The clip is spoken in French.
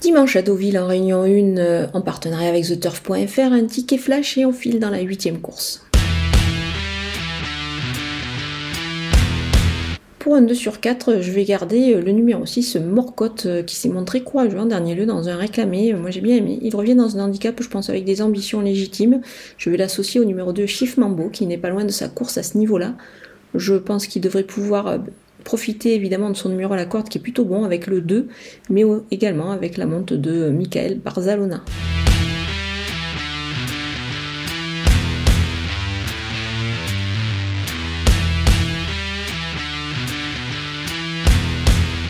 Dimanche à Deauville en réunion 1 euh, en partenariat avec TheTurf.fr, un ticket flash et on file dans la huitième course. Pour un 2 sur 4, je vais garder euh, le numéro 6, Morcotte, euh, qui s'est montré courageux en dernier lieu dans un réclamé. Moi j'ai bien aimé. Il revient dans un handicap, je pense, avec des ambitions légitimes. Je vais l'associer au numéro 2, Chief Mambo, qui n'est pas loin de sa course à ce niveau-là. Je pense qu'il devrait pouvoir profiter évidemment de son numéro à la corde qui est plutôt bon avec le 2, mais également avec la monte de Michael Barzalona.